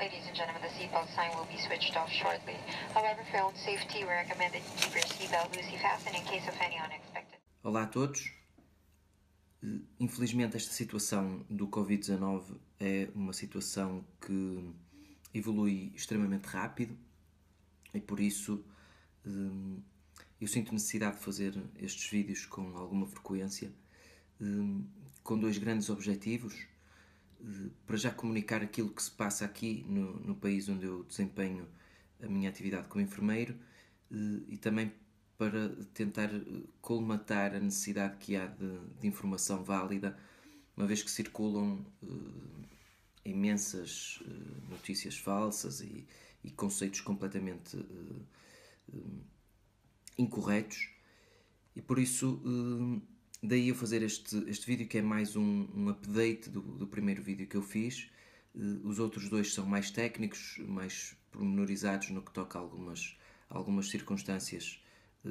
Ladies and gentlemen, the seatbelt sign will be switched off shortly. However, for own safety, we recommend that you keep your seatbelt loosely fastened in case of any unexpected. Olá a todos. Infelizmente, esta situação do Covid-19 é uma situação que evolui extremamente rápido e por isso eh, eu sinto necessidade de fazer estes vídeos com alguma frequência, eh, com dois grandes objetivos. Para já comunicar aquilo que se passa aqui no, no país onde eu desempenho a minha atividade como enfermeiro eh, e também para tentar eh, colmatar a necessidade que há de, de informação válida, uma vez que circulam eh, imensas notícias falsas e, e conceitos completamente incorretos. E por isso daí eu fazer este, este vídeo que é mais um, um update do, do primeiro vídeo que eu fiz. Eh, os outros dois são mais técnicos mais pormenorizados no que toca a algumas, algumas circunstâncias eh,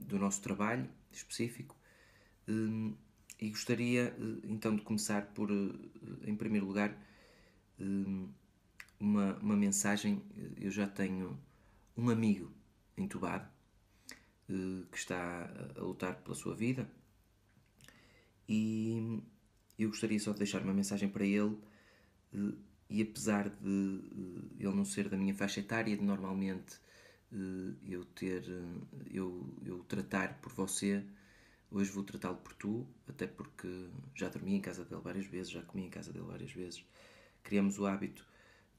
do nosso trabalho específico. Eh, e gostaria então de começar por em primeiro lugar uma, uma mensagem. Eu já tenho um amigo entubado que está a lutar pela sua vida e eu gostaria só de deixar uma mensagem para ele e apesar de ele não ser da minha faixa etária, de normalmente eh, eu ter eh, eu, eu tratar por você, hoje vou tratá-lo por tu, até porque já dormi em casa dele várias vezes, já comi em casa dele várias vezes. Criamos o hábito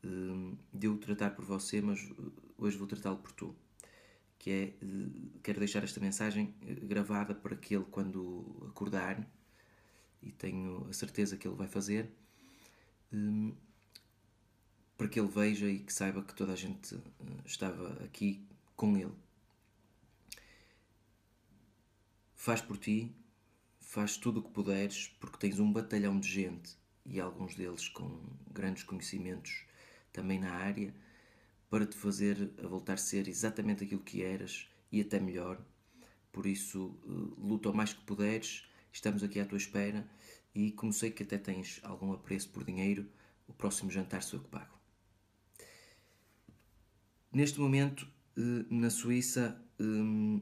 eh, de eu tratar por você, mas hoje vou tratá-lo por tu. Que é, quero deixar esta mensagem gravada para que ele, quando acordar, e tenho a certeza que ele vai fazer, hum, para que ele veja e que saiba que toda a gente eh, estava aqui com ele. Faz por ti, faz tudo o que puderes, porque tens um batalhão de gente e alguns deles com grandes conhecimentos também na área, para te fazer a voltar a ser exatamente aquilo que eras e até melhor. Por isso, eh, luta o mais que puderes, estamos aqui à tua espera e como sei que até tens algum apreço por dinheiro, o próximo jantar sou eu que pago. Neste momento, eh, na Suíça, hum,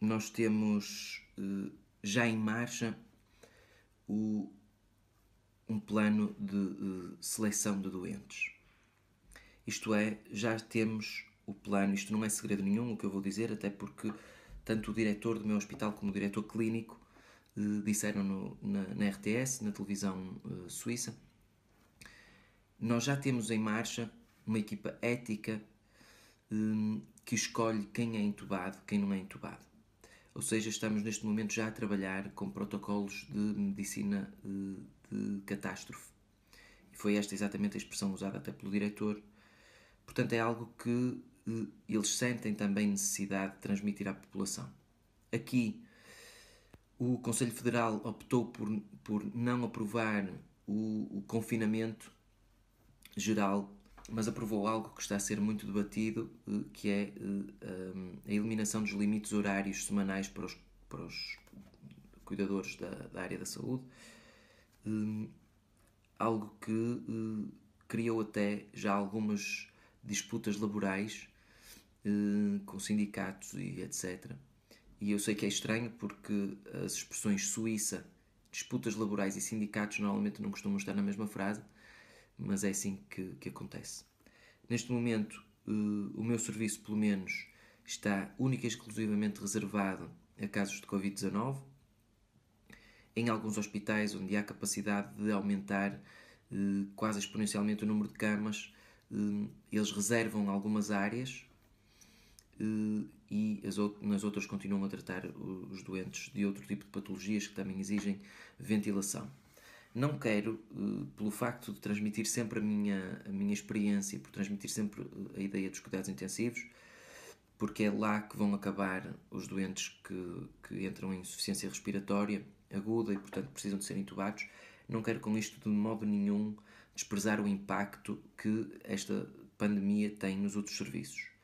nós temos eh, já em marcha um plano de eh, seleção de doentes. Isto é, já temos o plano, isto não é segredo nenhum o que eu vou dizer, até porque tanto o diretor do meu hospital como o diretor clínico eh, disseram no- na, na RTS, na televisão eh, suíça, nós já temos em marcha uma equipa ética hum, que escolhe quem é entubado, quem não é entubado. Ou seja, estamos neste momento já a trabalhar com protocolos de medicina eh, de catástrofe. E foi esta exatamente a expressão usada até pelo diretor. Portanto, é algo que eles sentem também necessidade de transmitir à população. Aqui, o Conselho Federal optou por, por não aprovar o, o confinamento geral, mas aprovou algo que está a ser muito debatido, eh, que é eh, um, a eliminação dos limites horários semanais para os, para os cuidadores da, da área da saúde. Hum, algo que eh, criou até já algumas disputas laborais com sindicatos e etc. E eu sei que é estranho porque as expressões Suíça, disputas laborais e sindicatos normalmente não costumam estar na mesma frase, mas é assim que, que acontece. Neste momento, eh, o meu serviço, pelo menos, está única e exclusivamente reservado a casos de Covid-19. Em alguns hospitais onde há capacidade de aumentar eh, quase exponencialmente o número de camas, eh, eles reservam algumas áreas eh, e as out- nas outras continuam a tratar os doentes de outro tipo de patologias que também exigem ventilação. Não quero, eh, pelo facto de transmitir sempre a minha, a minha experiência, por transmitir sempre eh, a ideia dos cuidados intensivos, porque é lá que vão acabar os doentes que, que entram em insuficiência respiratória aguda e, portanto, precisam de ser intubados. Não quero com isto, de modo nenhum, desprezar o impacto que esta pandemia tem nos outros serviços.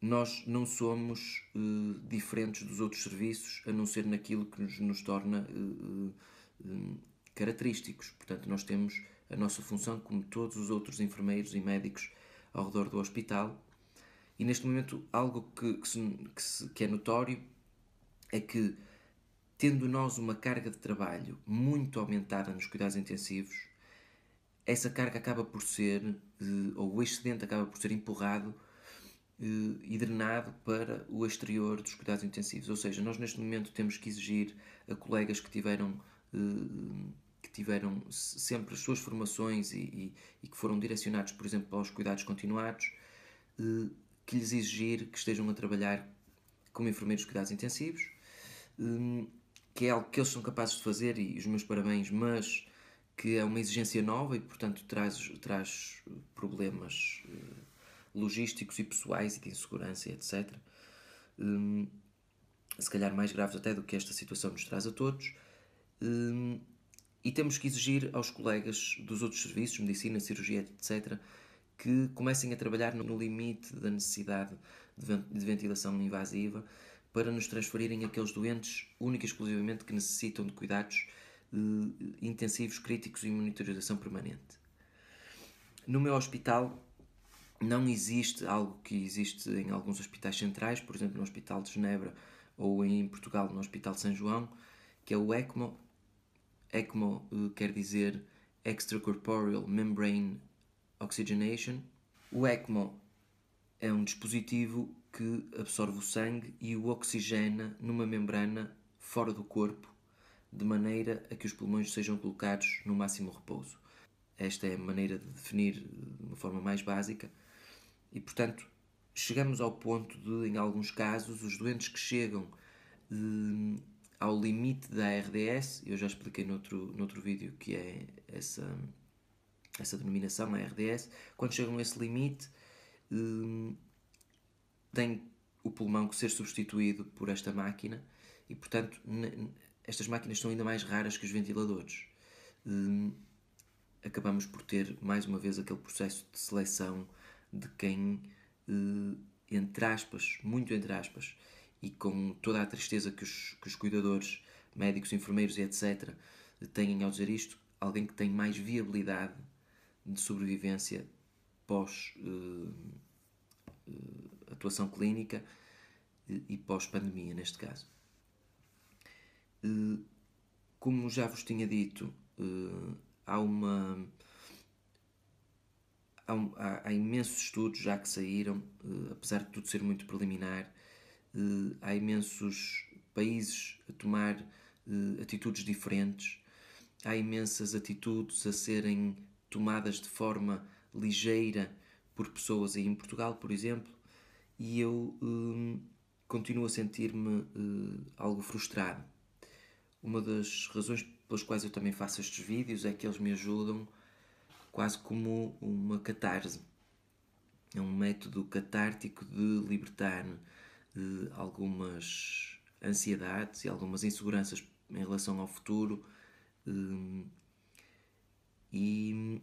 Nós não somos eh, diferentes dos outros serviços, a não ser naquilo que nos, nos torna eh, característicos. Portanto, nós temos a nossa função como todos os outros enfermeiros e médicos ao redor do hospital. E neste momento, algo que, que, se, que, se, que é notório é que, tendo nós uma carga de trabalho muito aumentada nos cuidados intensivos, essa carga acaba por ser, eh, ou o excedente acaba por ser empurrado e drenado para o exterior dos cuidados intensivos. Ou seja, nós neste momento temos que exigir a colegas que tiveram, eh, que tiveram sempre as suas formações e, e, e que foram direcionados, por exemplo, aos cuidados continuados, que lhes exigir que estejam a trabalhar como enfermeiros de cuidados intensivos, que é algo que eles são capazes de fazer e os meus parabéns, mas que é uma exigência nova e, portanto, traz, traz problemas logísticos e pessoais e de insegurança, etc. Um, se calhar mais graves até do que esta situação nos traz a todos. Um, e temos que exigir aos colegas dos outros serviços, medicina, cirurgia, etc., que comecem a trabalhar no limite da necessidade de ventilação invasiva para nos transferirem aqueles doentes única e exclusivamente que necessitam de cuidados uh, intensivos críticos e monitorização permanente. No meu hospital não existe algo que existe em alguns hospitais centrais, por exemplo no Hospital de Genebra ou em Portugal no Hospital de São João, que é o ECMO. ECMO uh, quer dizer Extracorporeal Membrane Oxygenation. O ECMO é um dispositivo que absorve o sangue e o oxigena numa membrana fora do corpo de maneira a que os pulmões sejam colocados no máximo repouso. Esta é a maneira de definir de uma forma mais básica e, portanto, chegamos ao ponto de, em alguns casos, os doentes que chegam eh, ao limite da RDS, eu já expliquei noutro, noutro vídeo que é essa, essa denominação, a RDS, quando chegam a esse limite, tem o pulmão que ser substituído por esta máquina e, portanto, estas máquinas são ainda mais raras que os ventiladores. Hum, acabamos por ter mais uma vez aquele processo de seleção de quem, hum, entre aspas, muito entre aspas, e com toda a tristeza que os, que os cuidadores, médicos, enfermeiros e etc. têm ao dizer isto, alguém que tem mais viabilidade de sobrevivência pós uh, uh, atuação clínica e pós-pandemia, neste caso. Eh, como já vos tinha dito, eh, há uma. Há, há, imensos estudos já que saíram, eh, apesar de tudo ser muito preliminar, há imensos países a tomar atitudes diferentes, há imensas atitudes a serem tomadas de forma ligeira por pessoas aí em Portugal, por exemplo, e eu continuo a sentir-me algo frustrado. Uma das razões pelas quais eu também faço estes vídeos é que eles me ajudam quase como uma catarse. É um método catártico de libertar de algumas ansiedades e algumas inseguranças em relação ao futuro. Hum, e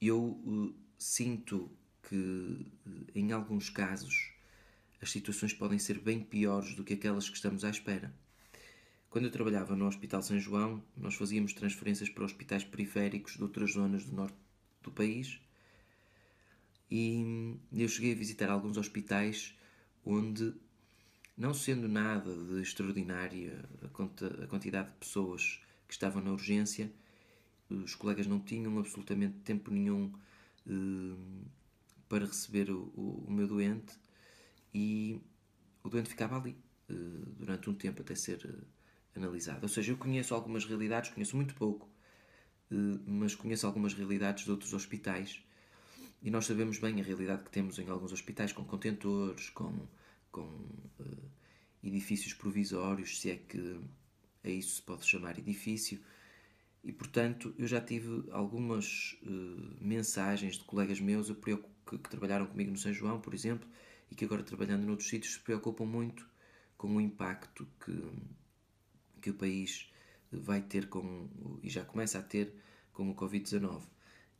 eu eh, sinto que eh, em alguns casos as situações podem ser bem piores do que aquelas que estamos à espera. Quando eu trabalhava no Hospital São João, nós fazíamos transferências para hospitais periféricos de outras zonas do norte do país. E eu cheguei a visitar alguns hospitais onde, não sendo nada de extraordinária a, quantidade de pessoas que estavam na urgência, os colegas não tinham absolutamente tempo nenhum eh, para receber o, meu doente e o doente ficava ali eh, durante um tempo até ser analisado. Ou seja, eu conheço algumas realidades, conheço muito pouco, eh, mas conheço algumas realidades de outros hospitais e nós sabemos bem a realidade que temos em alguns hospitais com contentores, com, com uh, edifícios provisórios, se é que a isso se pode chamar edifício. E portanto, eu já tive algumas uh, mensagens de colegas meus que, que trabalharam comigo no São João, por exemplo, e que agora trabalhando noutros sítios se preocupam muito com o impacto que, que o país vai ter com, e já começa a ter com o Covid-19.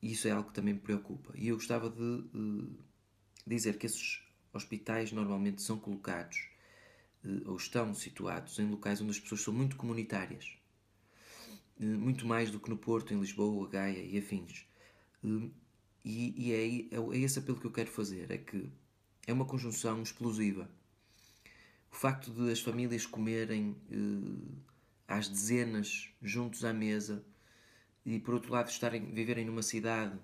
E isso é algo que também me preocupa. E eu gostava de, de dizer que esses hospitais normalmente são colocados eh, ou estão situados em locais onde as pessoas são muito comunitárias. muito mais do que no Porto, em Lisboa, Gaia e afins. E, e é, é, é esse apelo que eu quero fazer: é que é uma conjunção explosiva. O facto de as famílias comerem eh, às dezenas juntos à mesa e por outro lado estarem viverem numa cidade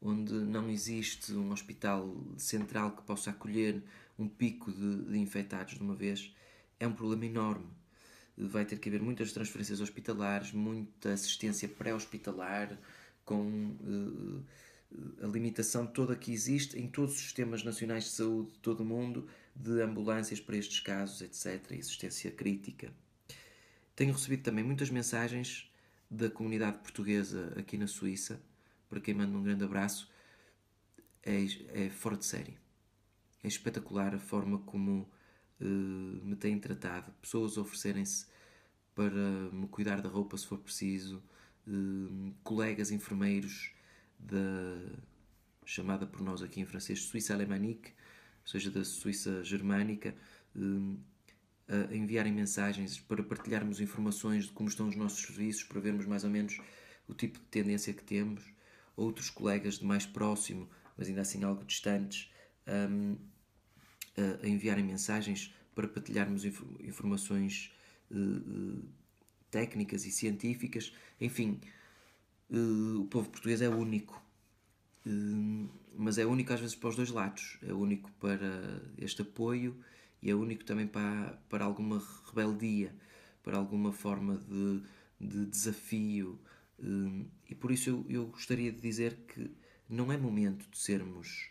onde não existe um hospital central que possa acolher um pico de, de infectados de uma vez é um problema enorme vai ter que haver muitas transferências hospitalares muita assistência pré-hospitalar com uh, a limitação toda que existe em todos os sistemas nacionais de saúde de todo o mundo de ambulâncias para estes casos, etc., e assistência crítica. Tenho recebido também muitas mensagens da comunidade portuguesa aqui na Suíça, para quem manda um grande abraço. É, é fora de série. É espetacular a forma como uh, me têm tratado. Pessoas oferecerem-se para me cuidar da roupa se for preciso, uh, colegas enfermeiros da chamada por nós aqui em francês Suíça Alemanique, ou seja, da Suíça Germânica, eh, a enviarem mensagens para partilharmos informações de como estão os nossos serviços, para vermos mais ou menos o tipo de tendência que temos. Outros colegas de mais próximo, mas ainda assim algo distantes, a enviarem mensagens para partilharmos informações eh, eh, técnicas e científicas. Enfim, Uh, o povo português é único, uh, mas é único às vezes para os dois lados. É único para este apoio e é único também para, para alguma rebeldia, para alguma forma de, de desafio. Uh, e por isso eu, eu gostaria de dizer que não é momento de sermos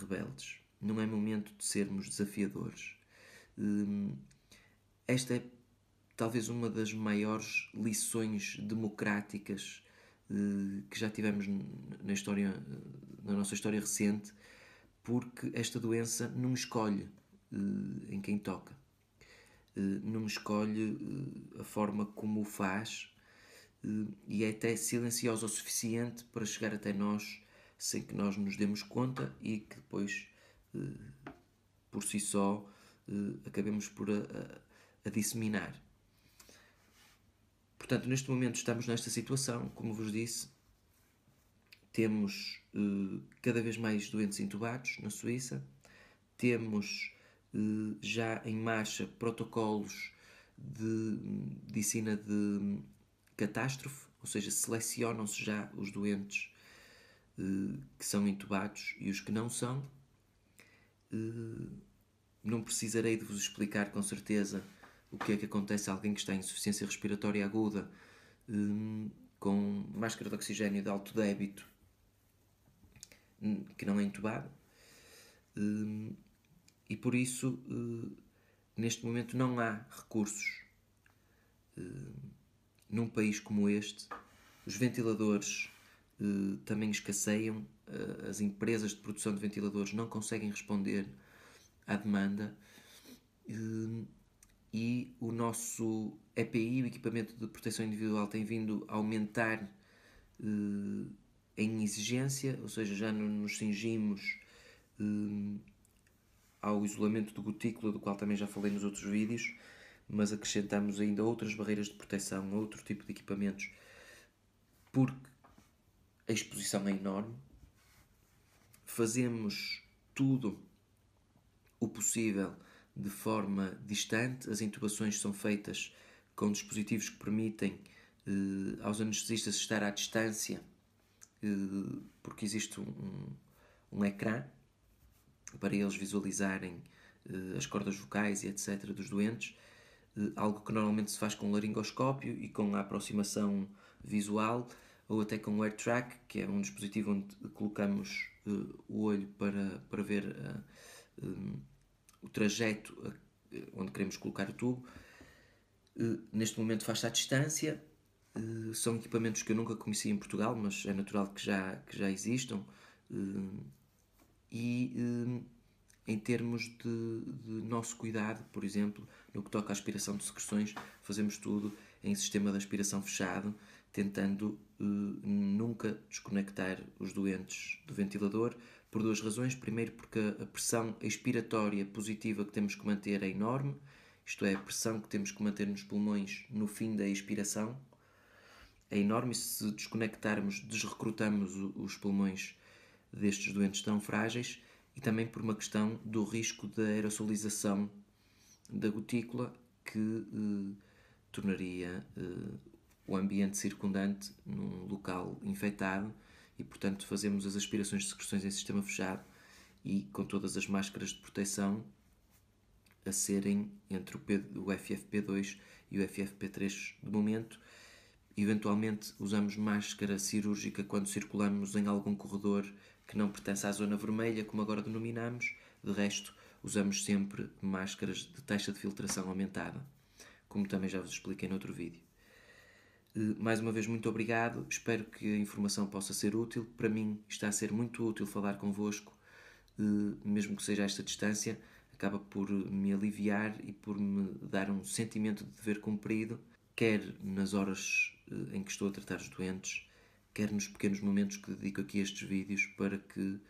rebeldes, não é momento de sermos desafiadores. esta é talvez uma das maiores lições democráticas que já tivemos na história, na nossa história recente, porque esta doença não escolhe eh, em quem toca, eh, não escolhe eh, a forma como o faz e é até silenciosa o suficiente para chegar até nós sem que nós nos demos conta e que depois, por si só, acabemos por a, a, a disseminar. Portanto, neste momento estamos nesta situação, como vos disse, temos uh, cada vez mais doentes intubados na Suíça, temos já em marcha protocolos de medicina de catástrofe, ou seja, selecionam-se já os doentes uh, que são intubados e os que não são. não precisarei de vos explicar com certeza o que é que acontece a alguém que está em insuficiência respiratória aguda com máscara de oxigênio de alto débito hum, que não é entubado e por isso uh, neste momento não há recursos uh, num país como este. Os ventiladores uh, também escasseiam as empresas de produção de ventiladores não conseguem responder à demanda e o nosso EPI, o equipamento de proteção individual, tem vindo a aumentar eh, em exigência, ou seja, já nos cingimos eh, ao isolamento de gotícula, do qual também já falei nos outros vídeos, mas acrescentamos ainda outras barreiras de proteção, outro tipo de equipamentos, porque a exposição é enorme. Fazemos tudo o possível de forma distante. As intubações são feitas com dispositivos que permitem eh, aos anestesistas estar à distância, eh, porque existe um, um ecrã para eles visualizarem eh, as cordas vocais e etc. dos doentes, eh, algo que normalmente se faz com laringoscópio e com a aproximação visual, ou até com o AirTrack, que é um dispositivo onde colocamos eh, o olho para, para ver o trajeto onde queremos colocar o tubo. Neste momento faz-se à distância. São equipamentos que eu nunca conheci em Portugal, mas é natural que já, que já existam. Eh, e em termos de, de, nosso cuidado, por exemplo, no que toca à aspiração de secreções, fazemos tudo em sistema de aspiração fechado, tentando nunca desconectar os doentes do ventilador, por duas razões. Primeiro, porque a pressão expiratória positiva que temos que manter é enorme, isto é, a pressão que temos que manter nos pulmões no fim da expiração. é enorme e se desconectarmos, desrecrutamos os pulmões destes doentes tão frágeis e também por uma questão do risco da aerosolização da gotícula que eh, tornaria eh, o ambiente circundante num local infectado e, portanto, fazemos as aspirações de secreções em sistema fechado e com todas as máscaras de proteção a serem entre o, P, o FFP2 e o FFP3 de momento. Eventualmente usamos máscara cirúrgica quando circulamos em algum corredor que não pertence à zona vermelha, como agora denominamos. De resto, usamos sempre máscaras de taxa de filtração aumentada, como também já vos expliquei noutro vídeo. Eh, mais uma vez, muito obrigado. Espero que a informação possa ser útil. Para mim, está a ser muito útil falar convosco, eh, mesmo que seja a esta distância. Acaba por me aliviar e por me dar um sentimento de dever cumprido, quer nas horas eh, em que estou a tratar os doentes, quer nos pequenos momentos que dedico aqui a estes vídeos para que,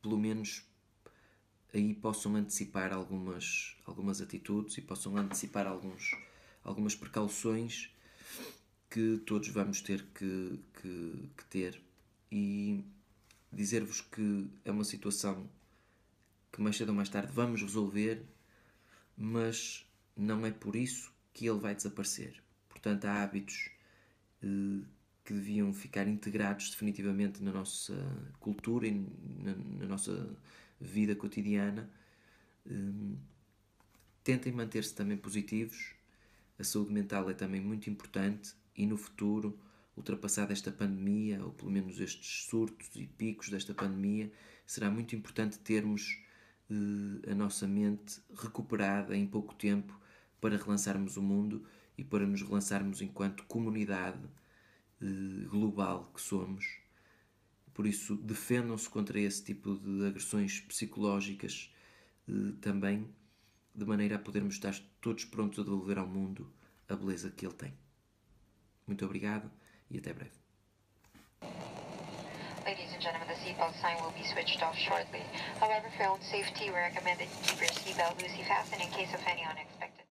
pelo menos, aí possam antecipar algumas, algumas atitudes e possam antecipar alguns algumas precauções que todos vamos ter que, que, que ter e dizer-vos que é uma situação que mais cedo ou mais tarde vamos resolver, mas não é por isso que ele vai desaparecer. Portanto, há hábitos eh, que deviam ficar integrados definitivamente na nossa cultura e na, na nossa vida cotidiana. Eh, tentem manter-se também positivos a saúde mental é também muito importante e no futuro, ultrapassada esta pandemia, ou pelo menos estes surtos e picos desta pandemia, será muito importante termos eh, a nossa mente recuperada em pouco tempo para relançarmos o mundo e para nos relançarmos enquanto comunidade eh, global que somos. Por isso, defendam-se contra esse tipo de agressões psicológicas eh, também de maneira a podermos estar todos prontos a devolver ao mundo a beleza que ele tem. Muito obrigado e até breve. Ladies and gentlemen, the seatbelt sign will be switched off shortly. However, for own safety, we recommend that you keep your seatbelt loosely fastened in case of any unexpected